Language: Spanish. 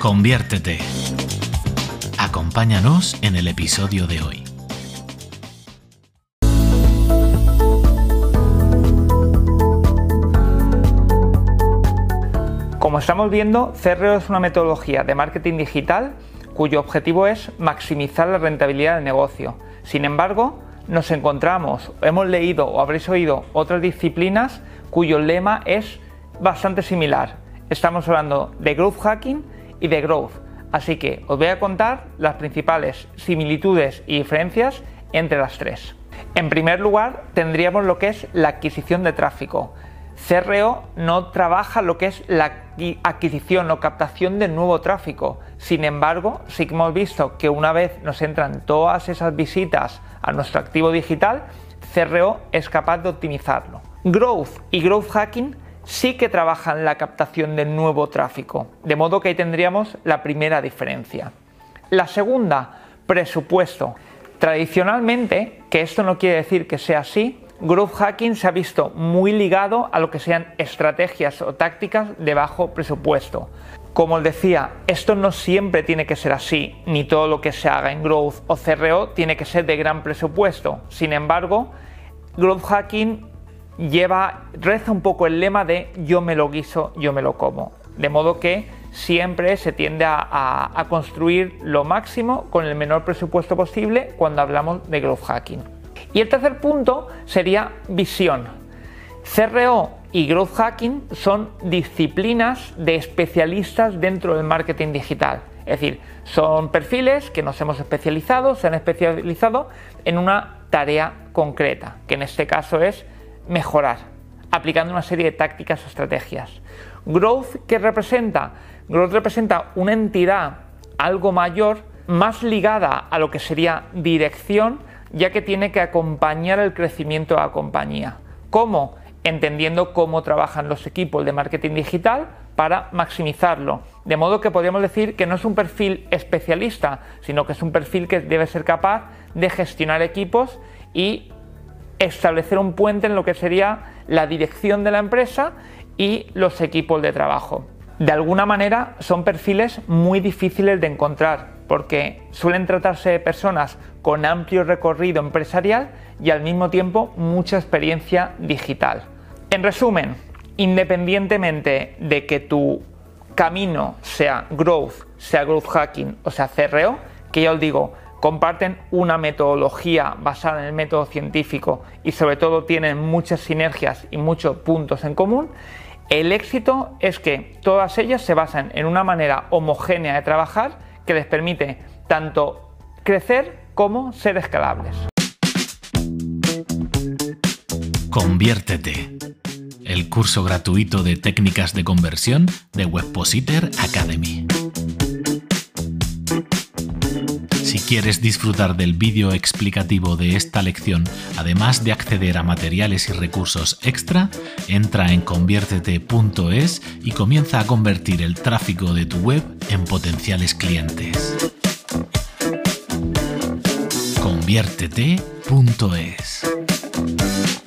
Conviértete. Acompáñanos en el episodio de hoy. Como estamos viendo, CRO es una metodología de marketing digital cuyo objetivo es maximizar la rentabilidad del negocio. Sin embargo, nos encontramos, hemos leído o habréis oído otras disciplinas cuyo lema es bastante similar. Estamos hablando de growth hacking y de growth. Así que os voy a contar las principales similitudes y diferencias entre las tres. En primer lugar, tendríamos lo que es la adquisición de tráfico. CRO no trabaja lo que es la adquisición o captación de nuevo tráfico. Sin embargo, sí que hemos visto que una vez nos entran todas esas visitas a nuestro activo digital, CRO es capaz de optimizarlo. Growth y Growth Hacking sí que trabajan la captación de nuevo tráfico, de modo que ahí tendríamos la primera diferencia. La segunda, presupuesto. Tradicionalmente, que esto no quiere decir que sea así, Growth Hacking se ha visto muy ligado a lo que sean estrategias o tácticas de bajo presupuesto. Como os decía, esto no siempre tiene que ser así, ni todo lo que se haga en Growth o CRO tiene que ser de gran presupuesto. Sin embargo, Growth Hacking lleva, reza un poco el lema de yo me lo guiso, yo me lo como. De modo que siempre se tiende a, construir lo máximo con el menor presupuesto posible cuando hablamos de Growth Hacking. Y el tercer punto sería visión. CRO y Growth Hacking son disciplinas de especialistas dentro del marketing digital. Es decir, son perfiles que nos hemos especializado, se han especializado en una tarea concreta, que en este caso es mejorar, aplicando una serie de tácticas o estrategias. Growth, ¿qué representa? Growth representa una entidad algo mayor, más ligada a lo que sería dirección, ya que tiene que acompañar el crecimiento de la compañía. ¿Cómo? Entendiendo cómo trabajan los equipos de marketing digital para maximizarlo. De modo que podríamos decir que no es un perfil especialista, sino que es un perfil que debe ser capaz de gestionar equipos y establecer un puente en lo que sería la dirección de la empresa y los equipos de trabajo. De alguna manera son perfiles muy difíciles de encontrar porque suelen tratarse de personas con amplio recorrido empresarial y al mismo tiempo mucha experiencia digital. En resumen, independientemente de que tu camino sea growth, sea growth hacking o sea CRO, que ya os digo, comparten una metodología basada en el método científico y sobre todo tienen muchas sinergias y muchos puntos en común, el éxito es que todas ellas se basan en una manera homogénea de trabajar que les permite tanto crecer como ser escalables. Conviértete. El curso gratuito de técnicas de conversión de Webpositor Academy. Quieres disfrutar del vídeo explicativo de esta lección, además de acceder a materiales y recursos extra, entra en conviértete.es y comienza a convertir el tráfico de tu web en potenciales clientes. Conviértete.es